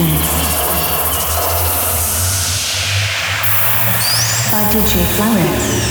Florence. By DJ Florence.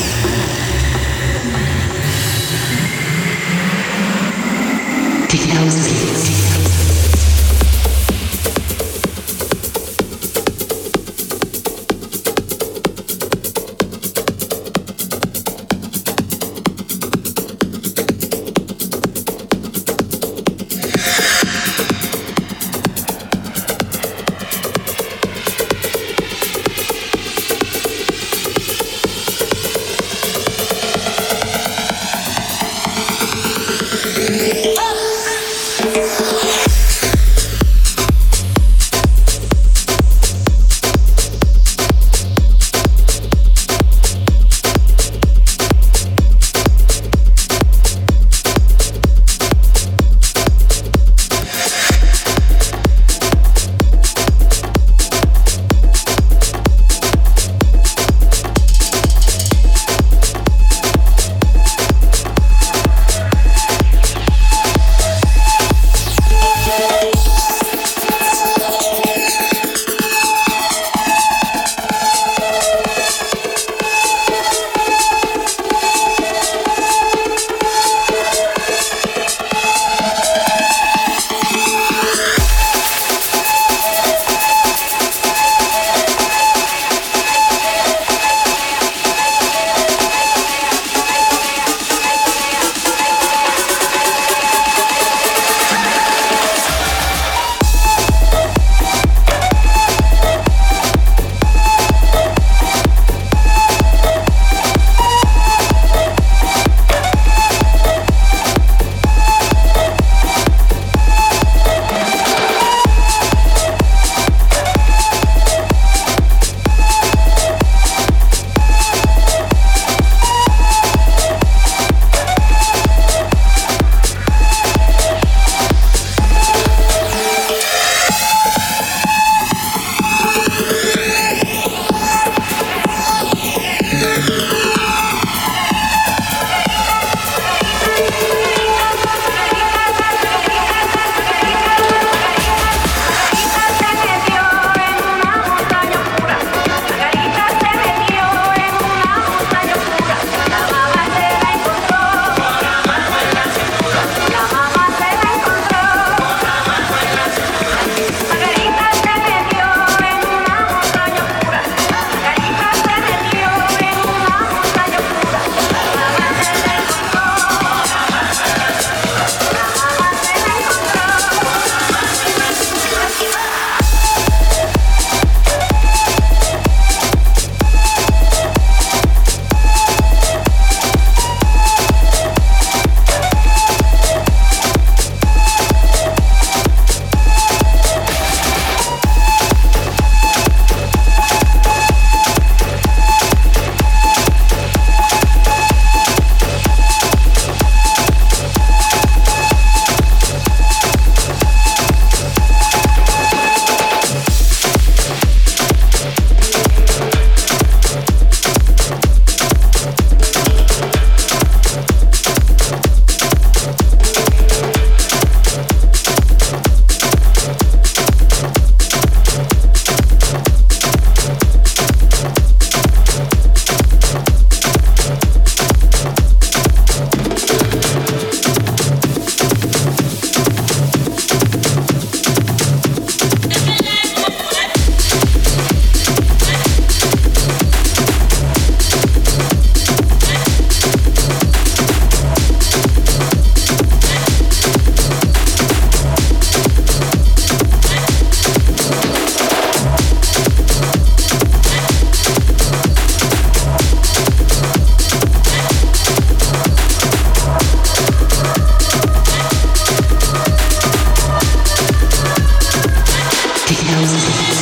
house.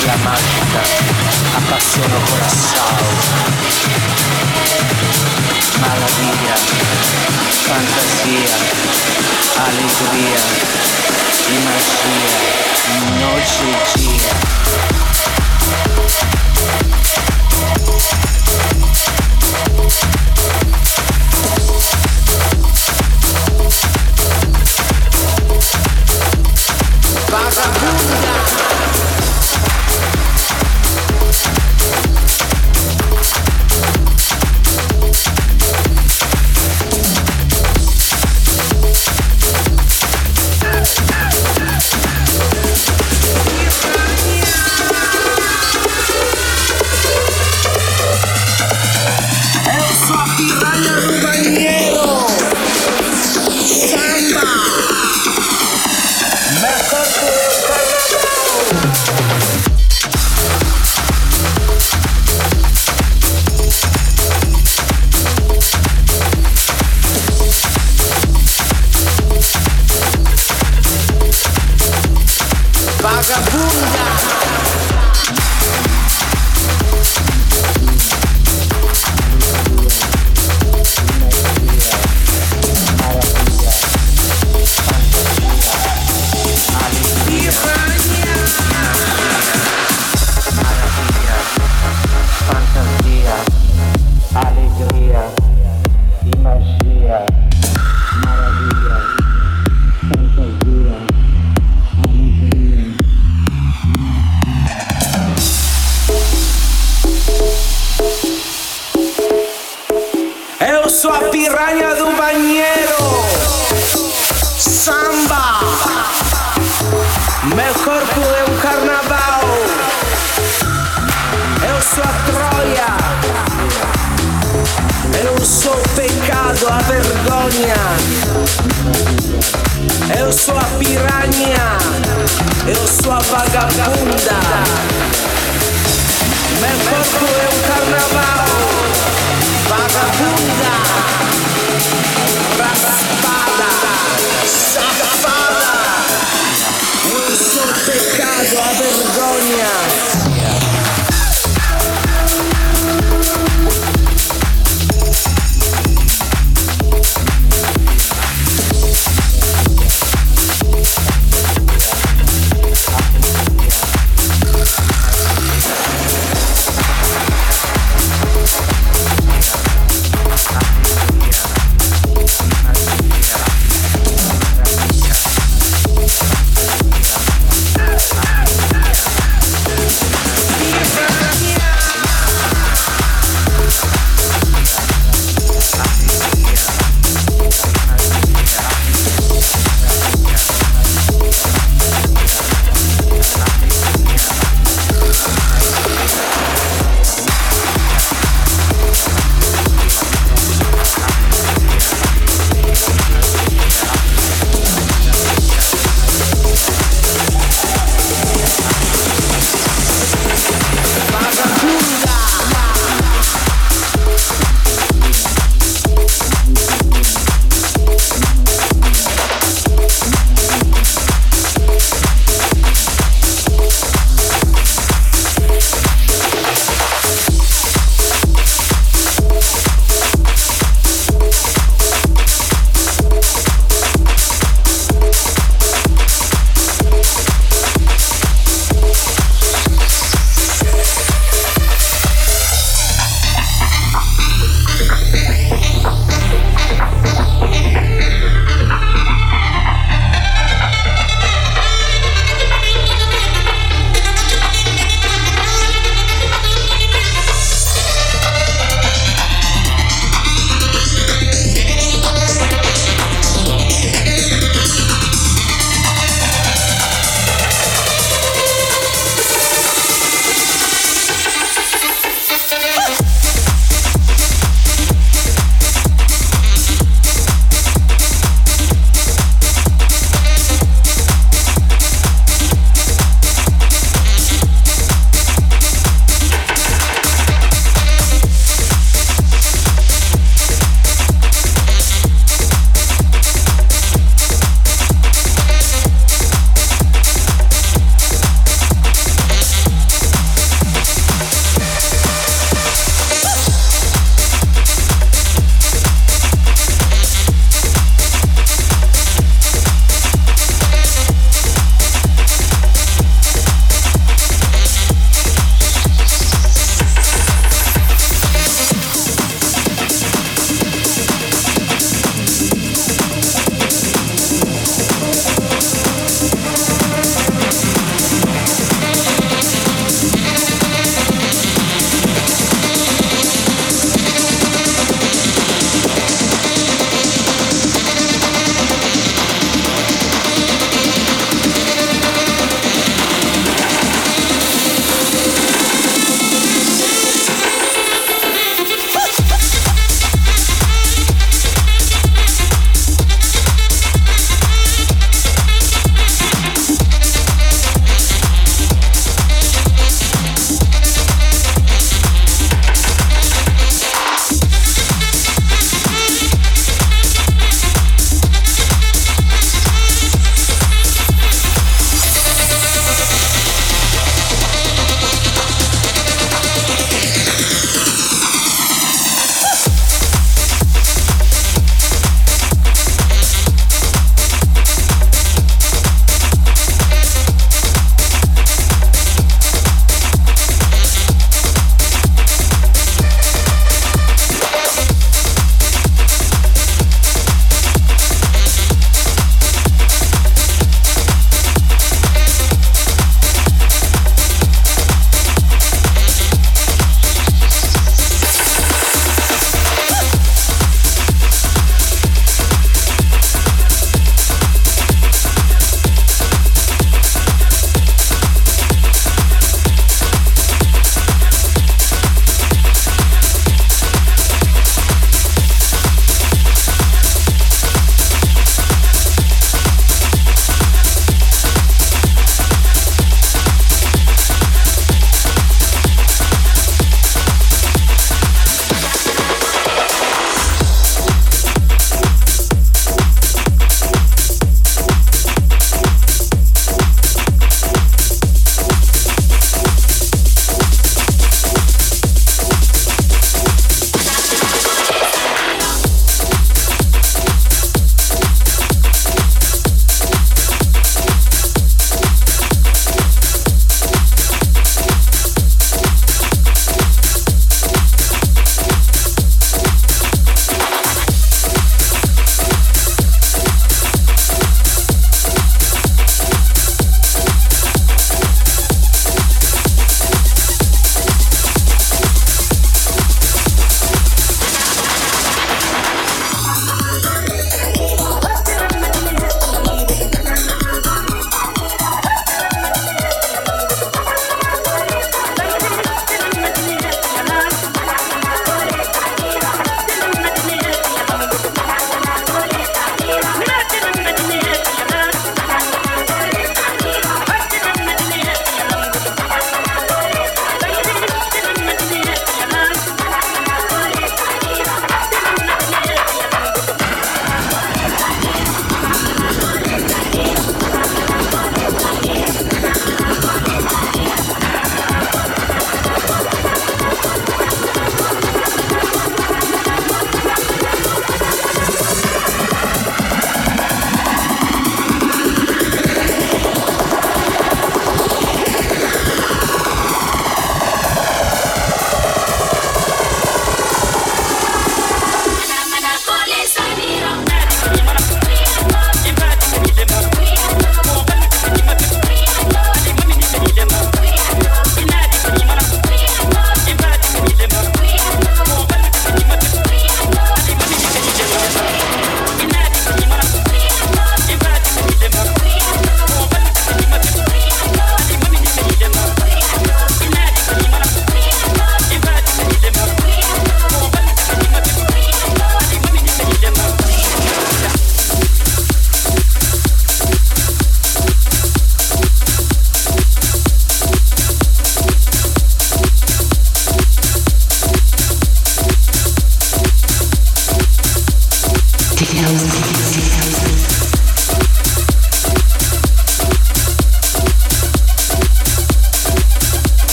magia mágica apassiona o coração. Maravilha, fantasia, alegria e magia, noite e. Eu sou a piranha, eu sou a vagabunda. Meu corpo é um carnaval.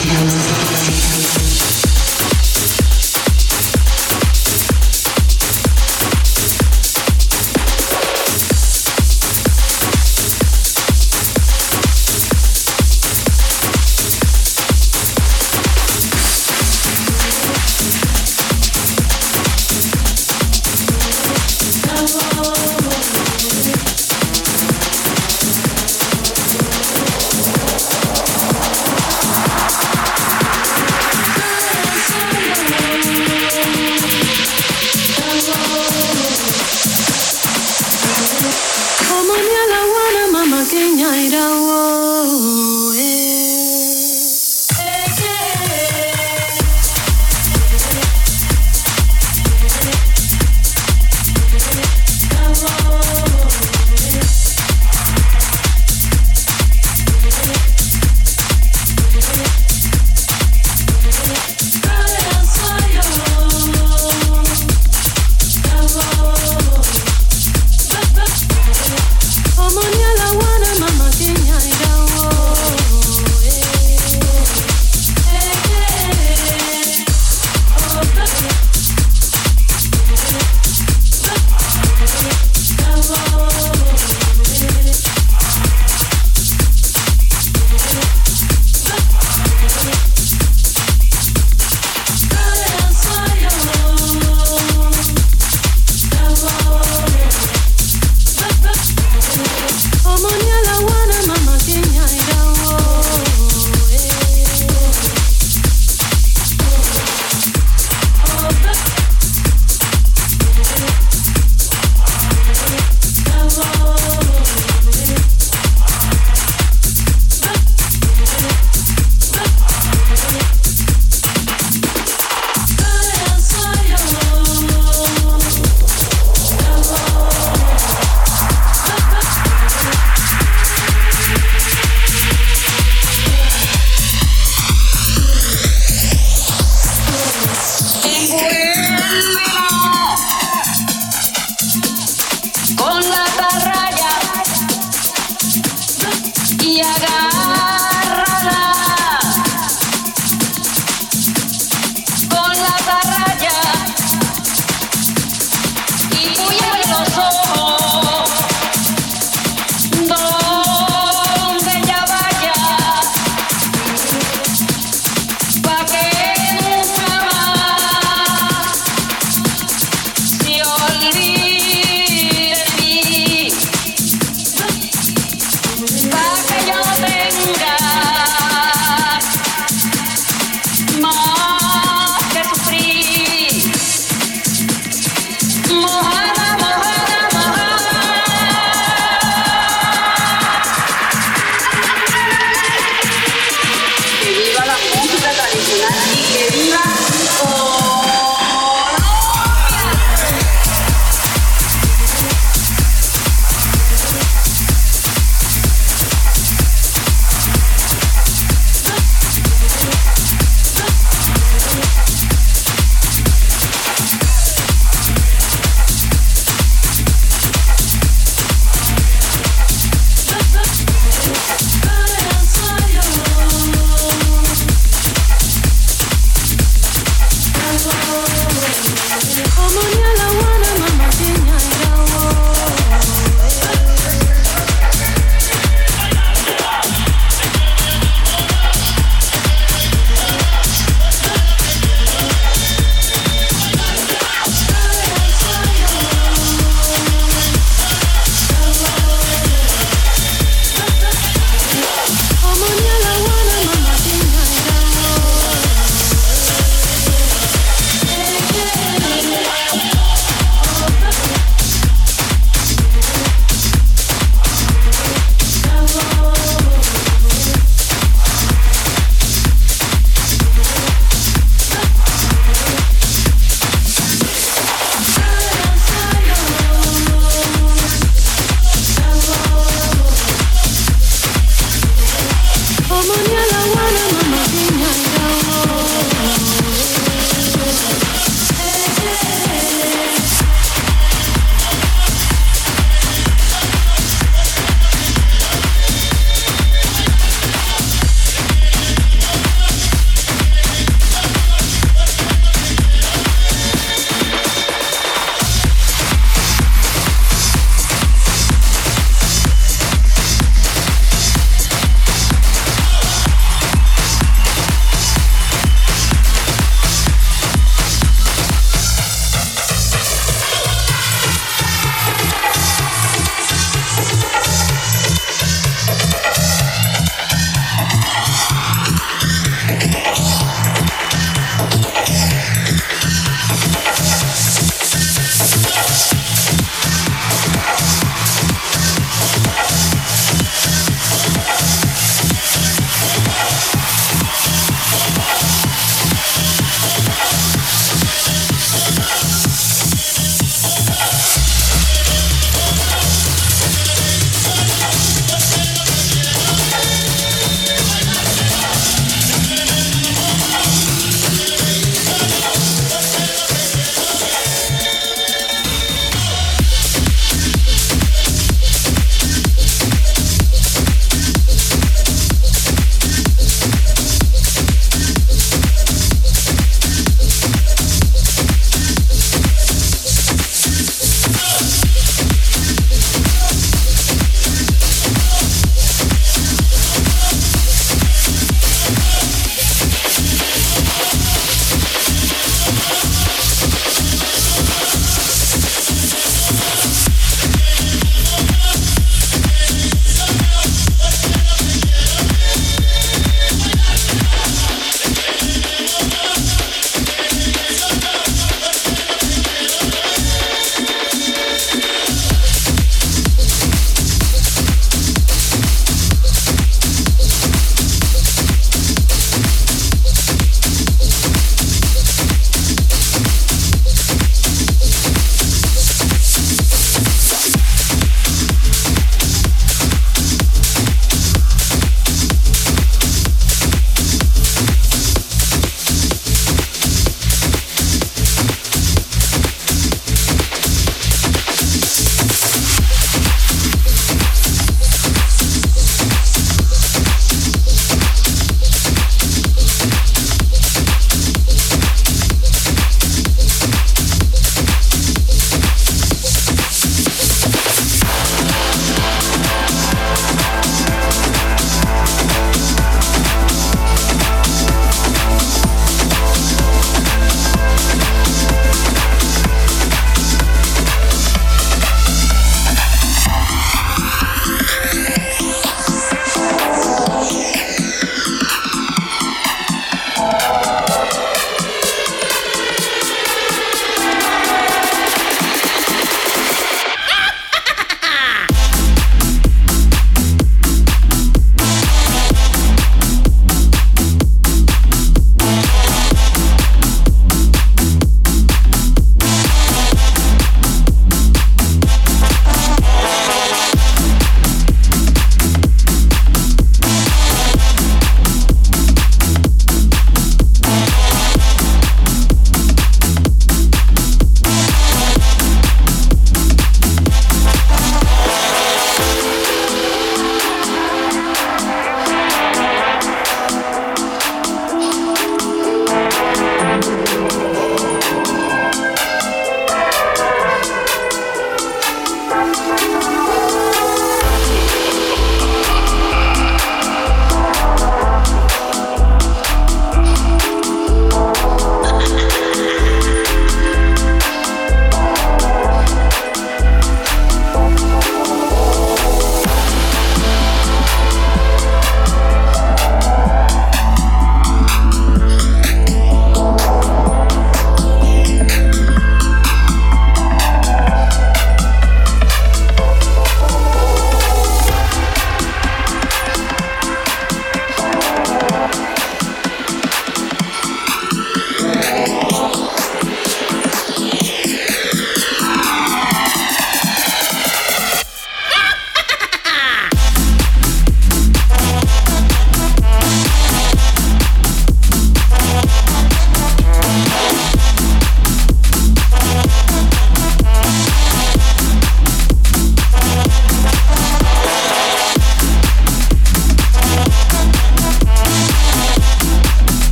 Techno.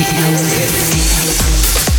Techno Hits.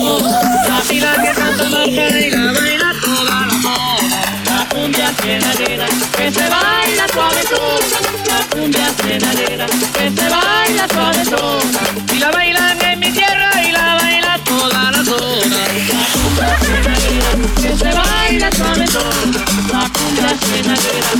la vida que canta Margarita y la baila toda la moda. La cumbia chenalera que se baila suave toda. La cumbia chenalera que se baila suave toda. Y la bailan en mi tierra y la baila toda la zona. La cumbia chenalera que se baila suave toda. La cumbia chenalera